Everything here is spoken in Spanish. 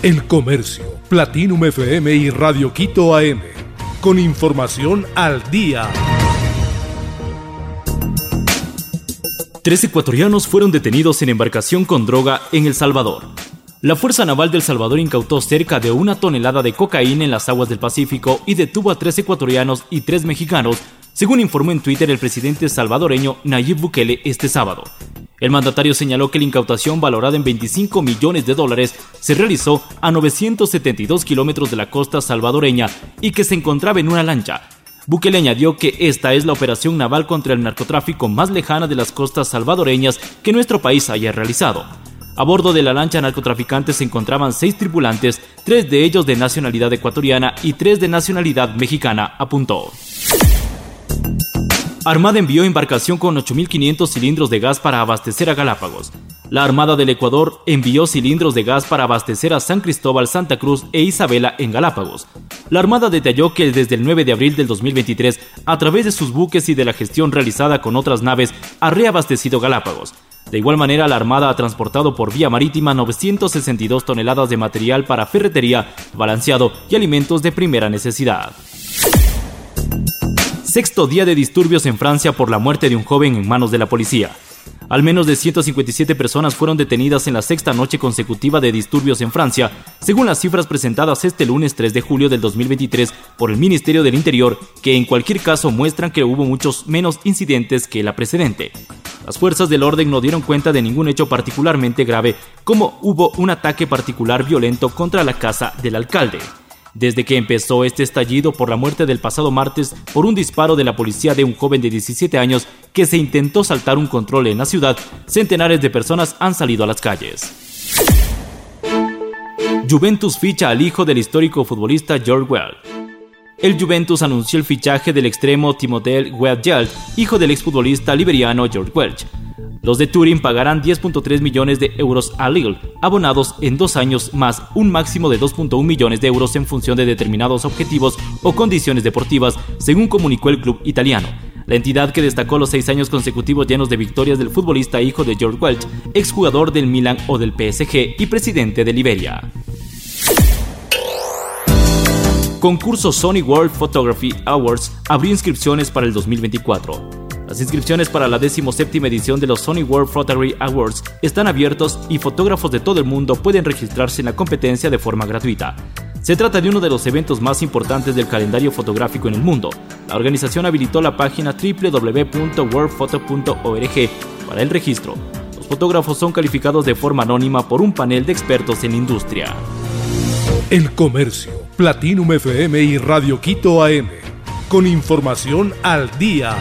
El Comercio, Platinum FM y Radio Quito AM. Con información al día. Tres ecuatorianos fueron detenidos en embarcación con droga en El Salvador. La Fuerza Naval del Salvador incautó cerca de una tonelada de cocaína en las aguas del Pacífico y detuvo a tres ecuatorianos y tres mexicanos, según informó en Twitter el presidente salvadoreño Nayib Bukele este sábado. El mandatario señaló que la incautación valorada en 25 millones de dólares se realizó a 972 kilómetros de la costa salvadoreña y que se encontraba en una lancha. Bukele añadió que esta es la operación naval contra el narcotráfico más lejana de las costas salvadoreñas que nuestro país haya realizado. A bordo de la lancha narcotraficante se encontraban seis tripulantes, tres de ellos de nacionalidad ecuatoriana y tres de nacionalidad mexicana, apuntó. Armada envió embarcación con 8.500 cilindros de gas para abastecer a Galápagos. La Armada del Ecuador envió cilindros de gas para abastecer a San Cristóbal, Santa Cruz e Isabela en Galápagos. La Armada detalló que desde el 9 de abril del 2023, a través de sus buques y de la gestión realizada con otras naves, ha reabastecido Galápagos. De igual manera, la Armada ha transportado por vía marítima 962 toneladas de material para ferretería, balanceado y alimentos de primera necesidad. Sexto día de disturbios en Francia por la muerte de un joven en manos de la policía. Al menos de 157 personas fueron detenidas en la sexta noche consecutiva de disturbios en Francia, según las cifras presentadas este lunes 3 de julio del 2023 por el Ministerio del Interior, que en cualquier caso muestran que hubo muchos menos incidentes que la precedente. Las fuerzas del orden no dieron cuenta de ningún hecho particularmente grave, como hubo un ataque particular violento contra la casa del alcalde. Desde que empezó este estallido por la muerte del pasado martes por un disparo de la policía de un joven de 17 años que se intentó saltar un control en la ciudad, centenares de personas han salido a las calles. Juventus ficha al hijo del histórico futbolista George Well el Juventus anunció el fichaje del extremo Timothée Weah hijo del exfutbolista liberiano George Welch. Los de Turín pagarán 10.3 millones de euros a Lille, abonados en dos años más un máximo de 2.1 millones de euros en función de determinados objetivos o condiciones deportivas, según comunicó el club italiano. La entidad que destacó los seis años consecutivos llenos de victorias del futbolista hijo de George Welch, exjugador del Milan o del PSG y presidente de Liberia. Concurso Sony World Photography Awards abrió inscripciones para el 2024. Las inscripciones para la 17 edición de los Sony World Photography Awards están abiertos y fotógrafos de todo el mundo pueden registrarse en la competencia de forma gratuita. Se trata de uno de los eventos más importantes del calendario fotográfico en el mundo. La organización habilitó la página www.worldphoto.org para el registro. Los fotógrafos son calificados de forma anónima por un panel de expertos en industria. El Comercio, Platinum FM y Radio Quito AM. Con información al día.